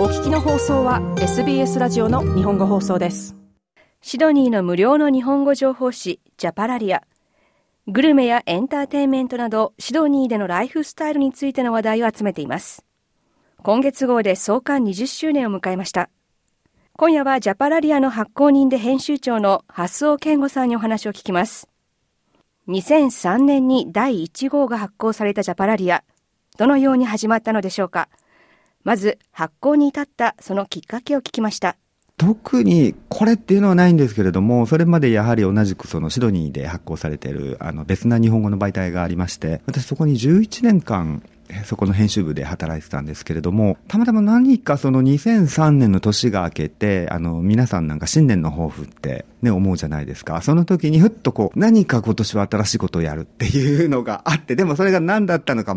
お聞きの放送は SBS ラジオの日本語放送です。シドニーの無料の日本語情報誌ジャパラリア。グルメやエンターテインメントなどシドニーでのライフスタイルについての話題を集めています。今月号で創刊20周年を迎えました。今夜はジャパラリアの発行人で編集長の蓮尾健吾さんにお話を聞きます。2003年に第1号が発行されたジャパラリア。どのように始まったのでしょうか？まず発行に至ったそのきっかけを聞きました特にこれっていうのはないんですけれども、それまでやはり同じくそのシドニーで発行されているあの別な日本語の媒体がありまして、私そこに11年間そこの編集部で働いてたんですけれども、たまたま何かその2003年の年が明けて、あの、皆さんなんか新年の抱負ってね、思うじゃないですか。その時にふっとこう、何か今年は新しいことをやるっていうのがあって、でもそれが何だったのか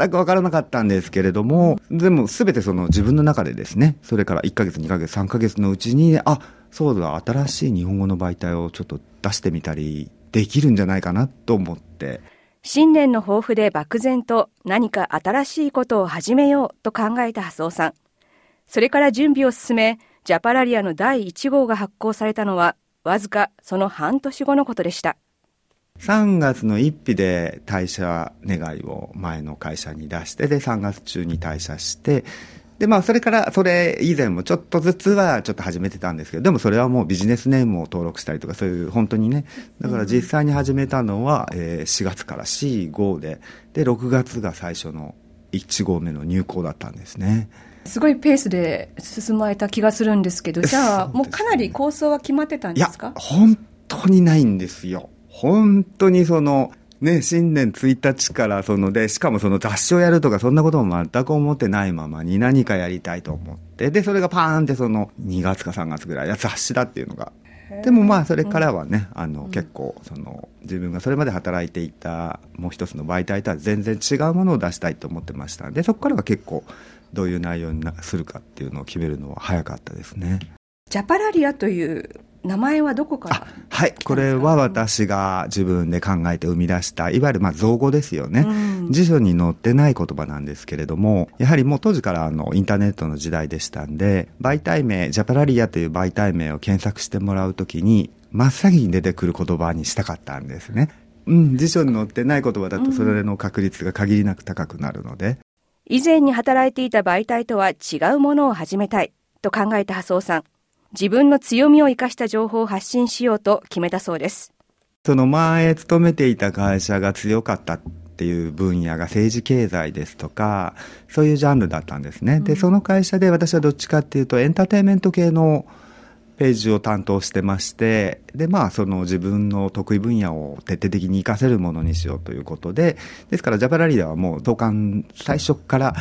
全く分からなかったんですけれども、でも全てその自分の中でですね、それから1ヶ月、2ヶ月、3ヶ月のうちに、あ、そうだ、新しい日本語の媒体をちょっと出してみたりできるんじゃないかなと思って。新年の抱負で漠然と何か新しいことを始めようと考えた蓮尾さん。それから準備を進め、ジャパラリアの第1号が発行されたのは、わずかその半年後のことでした。3月の1日で退社願いを前の会社に出して、で、3月中に退社して、で、まあ、それから、それ以前もちょっとずつはちょっと始めてたんですけど、でもそれはもうビジネスネームを登録したりとか、そういう本当にね、だから実際に始めたのは、えー、4月から4、5で、で、6月が最初の1号目の入校だったんですね。すごいペースで進まれた気がするんですけど、じゃあ、もうかなり構想は決まってたんですか？いや、本当にないんですよ。本当にその、ね、新年1日からそので、しかもその雑誌をやるとかそんなことも全く思ってないままに何かやりたいと思って、で、それがパーンってその2月か3月ぐらい、や雑誌だっていうのが。でもまあそれからはね、あの結構その自分がそれまで働いていたもう一つの媒体とは全然違うものを出したいと思ってましたで、そこからは結構どういう内容にするかっていうのを決めるのは早かったですね。ジャパラリアという名前はどこから？はい。これは私が自分で考えて生み出したいわゆるまあ造語ですよね、うん、辞書に載ってない言葉なんですけれどもやはりもう当時からあのインターネットの時代でしたんで媒体名ジャパラリアという媒体名を検索してもらうときに真っ先に出てくる言葉にしたかったんですね。うん、辞書に載ってない言葉だとそれの確率が限りなく高くなるので、以前に働いていた媒体とは違うものを始めたいと考えた麻生さん自分の強みを生かした情報を発信しようと決めたそうです。その前勤めていた会社が強かったっていう分野が政治経済ですとか、そういうジャンルだったんですね。で、その会社で私はどっちかっていうとエンターテインメント系のページを担当してまして、で、まあ、その自分の得意分野を徹底的に活かせるものにしようということで、ですからジャパラリーダーはもう当館最初から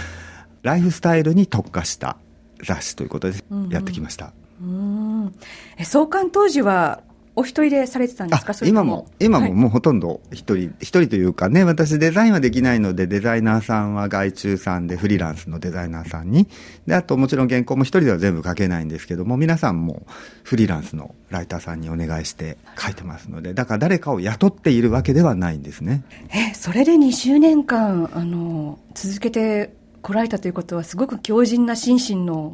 ライフスタイルに特化した雑誌ということでやってきました。うんうんうん。え創刊当時はお一人でされてたんですか？今も、今ももうほとんど一人、一、人というかね、私デザインはできないので、デザイナーさんは外注さんでフリーランスのデザイナーさんに、で、あともちろん原稿も一人では全部書けないんですけども、皆さんもフリーランスのライターさんにお願いして書いてますので、だから誰かを雇っているわけではないんですね。え、それで20年間、あの、続けて来られたということは、すごく強靭な心身の。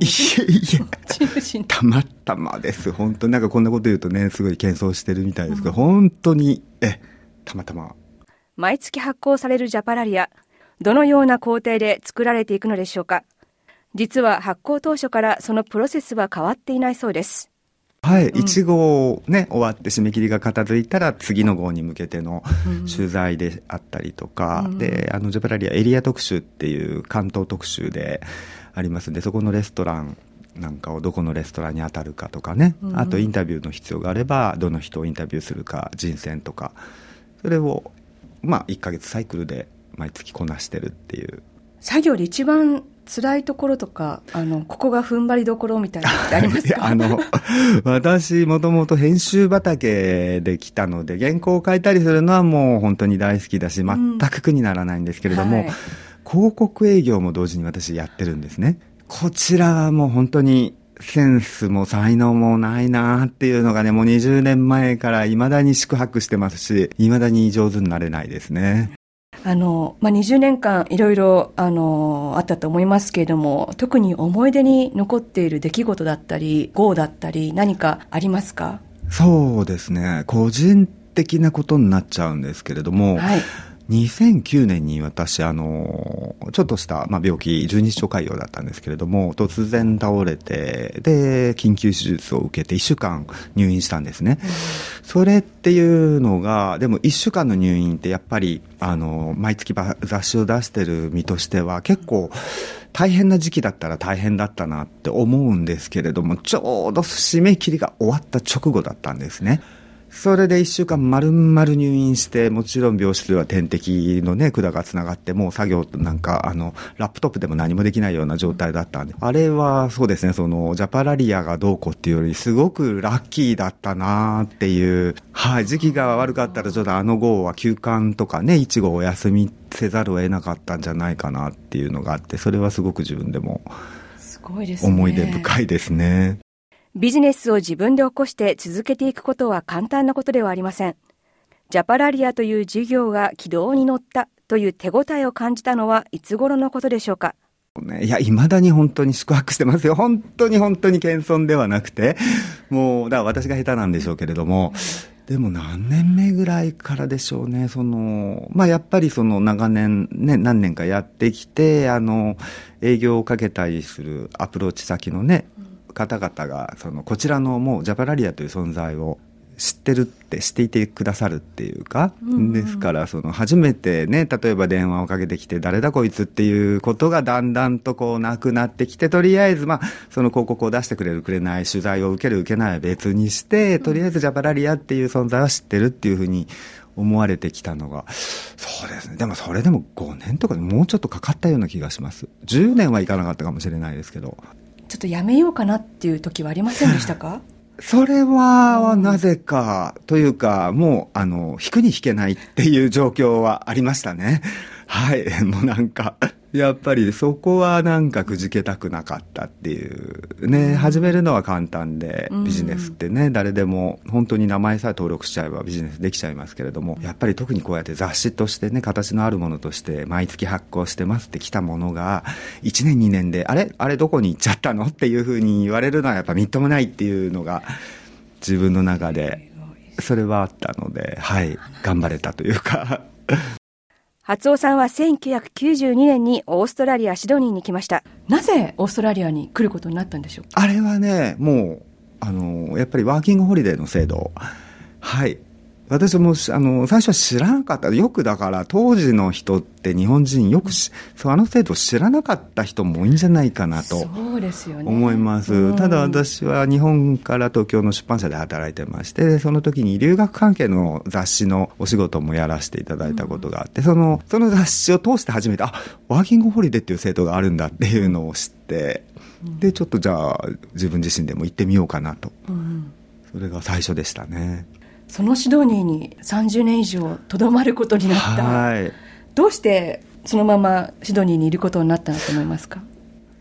たまたまです。本当なんかこんなこと言うとね、すごい謙遜してるみたいですけど、うん、本当に、え、たまたま。毎月発行されるジャパラリア、どのような工程で作られていくのでしょうか。実は発行当初からそのプロセスは変わっていないそうです。はい、うん、1号ね、終わって締め切りが片付いたら次の号に向けての取材であったりとか、うん、で、あの、ジャパラリアエリア特集っていう関東特集でありますんで、そこのレストランなんかをどこのレストランに当たるかとかね、うん、あとインタビューの必要があれば、どの人をインタビューするか、人選とか、それを、まあ、1ヶ月サイクルで毎月こなしてるっていう。作業で一番辛いところとか、あの、ここが踏ん張りどころみたいなのってありますか？あの、私、もともと編集畑で来たので、原稿を書いたりするのはもう本当に大好きだし、全く苦にならないんですけれども、うんはい、広告営業も同時に私やってるんですね。こちらはもう本当にセンスも才能もないなっていうのがね、もう20年前から未だに宿泊してますし、未だに上手になれないですね。あの、まあ、20年間いろいろ、あの、あったと思いますけれども、特に思い出に残っている出来事だったり、号だったり、何かありますか？そうですね。個人的なことになっちゃうんですけれども、はい、2009年に私、あの、ちょっとした、まあ、病気、十二指腸潰瘍だったんですけれども、突然倒れて、で、緊急手術を受けて1週間入院したんですね。うん、それっていうのが、でも1週間の入院ってやっぱり、あの、毎月雑誌を出してる身としては結構、大変な時期だったら大変だったなって思うんですけれども、ちょうど締め切りが終わった直後だったんですね。それで1週間丸々入院して、もちろん病室では点滴のね、管がつながって、もう作業なんか、あの、ラップトップでも何もできないような状態だったんで、あれはそうですね、その、ジャパラリアがどうこうっていうより、すごくラッキーだったなっていう、はい、時期が悪かったらちょっとあの号は休館とかね、1号お休みせざるを得なかったんじゃないかなっていうのがあって、それはすごく自分でも、すごいですね。思い出深いですね。ビジネスを自分で起こして続けていくことは簡単なことではありません。ジャパラリアという事業が軌道に乗ったという手応えを感じたのはいつ頃のことでしょうか？いや、未だに本当に宿泊してますよ。本当に本当に謙遜ではなくて、もう、だから私が下手なんでしょうけれども、でも何年目ぐらいからでしょうね、その、まあやっぱりその長年ね、何年かやってきて、あの、営業をかけたりするアプローチ先のね、方々がそのこちらのもうジャパラリアという存在を知ってるって知っていてくださるっていうか、ですからその初めてね例えば電話をかけてきて誰だこいつっていうことがだんだんとこうなくなってきてとりあえずまあその広告を出してくれるくれない取材を受ける受けないは別にしてとりあえずジャパラリアっていう存在は知ってるっていうふうに思われてきたのがそうですね。でもそれでも5年とかもうちょっとかかったような気がします。10年はいかなかったかもしれないですけどちょっとやめようかなっていう時はありませんでしたか？それは、なぜか、というか、もう、あの、引くに引けないっていう状況はありましたね。はい。もうなんか、やっぱりそこはなんかくじけたくなかったっていうね、始めるのは簡単で、ビジネスってね、誰でも本当に名前さえ登録しちゃえばビジネスできちゃいますけれども、やっぱり特にこうやって雑誌としてね、形のあるものとして毎月発行してますってきたものが、1年2年で、あれ？あれ？どこに行っちゃったの？っていうふうに言われるのはやっぱみっともないっていうのが、自分の中で、それはあったので、はい、頑張れたというか初尾さんは1992年にオーストラリア・シドニーに来ました。なぜオーストラリアに来ることになったんでしょうあれはね、もう、あの、やっぱりワーキングホリデーの制度。はい。私もあの最初は知らなかった、よくだから当時の人って日本人、よくし、うん、あの制度知らなかった人も多いんじゃないかなと思います、ねうん、ただ私は日本から東京の出版社で働いてまして、その時に留学関係の雑誌のお仕事もやらせていただいたことがあって、うん、そのその雑誌を通して初めて、あワーキングホリデーっていう制度があるんだっていうのを知って、でちょっとじゃあ、自分自身でも行ってみようかなと、それが最初でしたね。そのシドニーに30年以上とどまることになった、はい、どうしてそのままシドニーにいることになったと思いますか？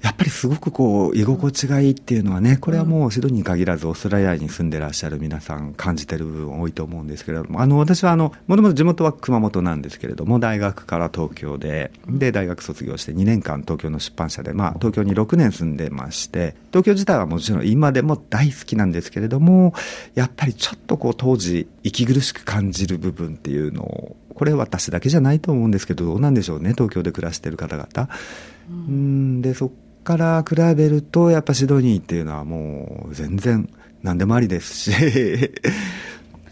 やっぱりすごくこう居心地がいいっていうのはねこれはもうシドニーに限らずオーストラリアに住んでらっしゃる皆さん感じてる部分多いと思うんですけれどもあの私はあのもともと地元は熊本なんですけれども大学から東京でで大学卒業して2年間東京の出版社で、まあ、東京に6年住んでまして東京自体はもちろん今でも大好きなんですけれどもやっぱりちょっとこう当時息苦しく感じる部分っていうのをこれ私だけじゃないと思うんですけどどうなんでしょうね東京で暮らしてる方々。うん。でそから比べると、やっぱシドニーっていうのはもう全然何でもありですし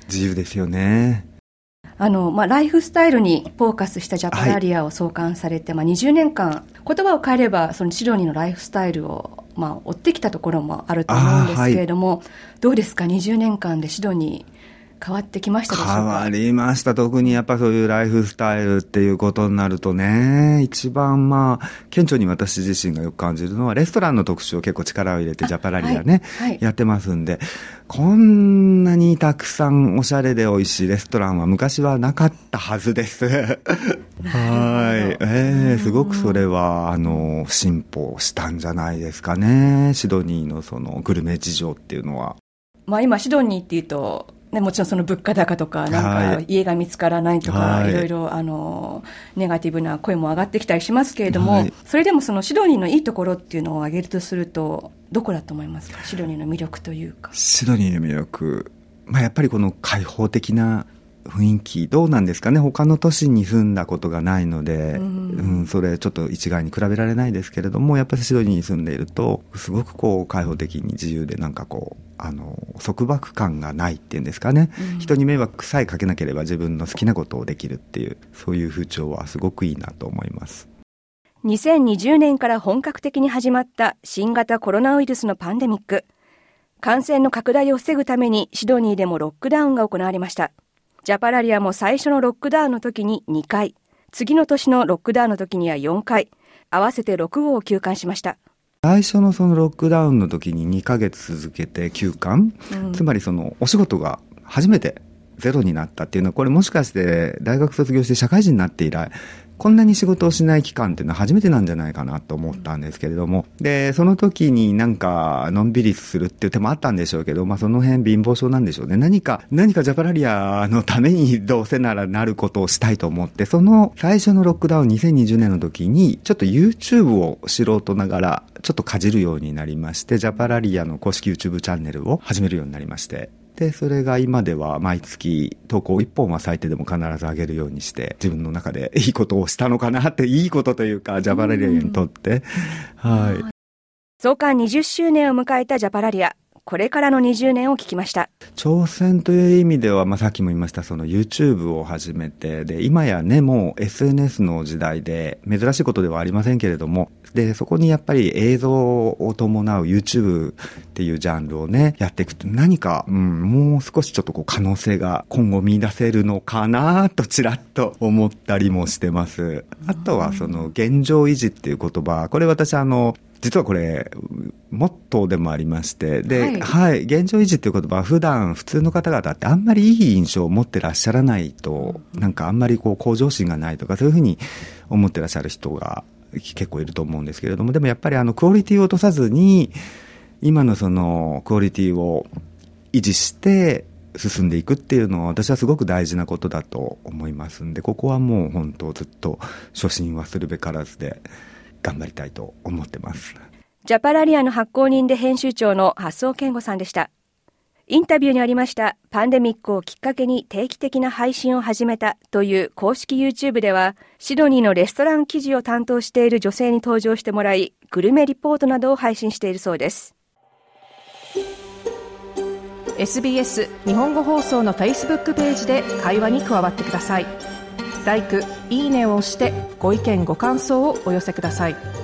自由ですよね。あの、まあ、ライフスタイルにフォーカスしたジャパラリアを創刊されて、はい、まあ、20年間、言葉を変えれば、そのシドニーのライフスタイルを、まあ、追ってきたところもあると思うんですけれども、はい、どうですか、20年間でシドニー、変わってきましたでしょうか？変わりました。特にやっぱそういうライフスタイルっていうことになるとね、一番まあ、顕著に私自身がよく感じるのは、レストランの特集を結構力を入れて、ジャパラリアね、はいはい、やってますんで、こんなにたくさんおしゃれで美味しいレストランは昔はなかったはずです。はい。ええー、すごくそれは、あの、進歩したんじゃないですかね。シドニーのそのグルメ事情っていうのは。まあ今、シドニーっていうと、ね、もちろんその物価高とか、なんか家が見つからないとか、はい、いろいろあのネガティブな声も上がってきたりしますけれども、はい、それでもそのシドニーのいいところっていうのを挙げるとすると、どこだと思いますか、シドニーの魅力というか。シドニーの魅力、まあ、やっぱりこの開放的な雰囲気どうなんですかね？他の都市に住んだことがないので、うん、うん、それちょっと一概に比べられないですけれどもやっぱりシドニーに住んでいるとすごくこう開放的に自由でなんかこうあの束縛感がないっていうんですかね、うん、人に迷惑さえかけなければ自分の好きなことをできるっていうそういう風潮はすごくいいなと思います。2020年から本格的に始まった新型コロナウイルスのパンデミック。感染の拡大を防ぐためにシドニーでもロックダウンが行われましたジャパラリアも最初のロックダウンの時に2回、次の年のロックダウンの時には4回、合わせて6号を休館しました。最初のそのロックダウンの時に2ヶ月続けて休館、うん、つまりそのお仕事が初めてゼロになったっていうのは、これもしかして大学卒業して社会人になって以来、こんなに仕事をしない期間っていうのは初めてなんじゃないかなと思ったんですけれども、で、その時になんか、のんびりするっていう手もあったんでしょうけど、まあその辺貧乏症なんでしょうね。何か、何かジャパラリアのためにどうせならなることをしたいと思って、その最初のロックダウン2020年の時に、ちょっと YouTube を素人ながら、ちょっとかじるようになりまして、ジャパラリアの公式 YouTube チャンネルを始めるようになりまして、で、それが今では毎月投稿1本は最低でも必ず上げるようにして、自分の中でいいことをしたのかなって、いいことというか、ジャパラリアにとって、はい。創刊20周年を迎えたジャパラリア。これからの20年を聞きました。挑戦という意味では、まあ、さっきも言いました、その YouTube を始めて、で、今やね、もう SNS の時代で、珍しいことではありませんけれども、で、そこにやっぱり映像を伴う YouTube っていうジャンルをね、やっていくと何か、うん、もう少しちょっとこう可能性が今後見出せるのかなとちらっと思ったりもしてます。あとはその現状維持っていう言葉、これ私あの、実はこれ、モットーでもありまして、で、はい、はい、現状維持っていう言葉は普段普通の方々ってあんまりいい印象を持ってらっしゃらないと、なんかあんまりこう向上心がないとかそういうふうに思ってらっしゃる人が結構いると思うんですけれども、でもやっぱりあのクオリティを落とさずに、今のそのクオリティを維持して進んでいくっていうのは私はすごく大事なことだと思いますんで、ここはもう本当ずっと初心はするべからずで、頑張りたいと思ってます。ジャパラリアの発行人で編集長の発想健吾さんでした。インタビューにありましたパンデミックをきっかけに定期的な配信を始めたという公式 YouTube ではシドニーのレストラン記事を担当している女性に登場してもらいグルメリポートなどを配信しているそうです SBS 日本語放送の Facebook ページで会話に加わってください。「いいね」を押してご意見ご感想をお寄せください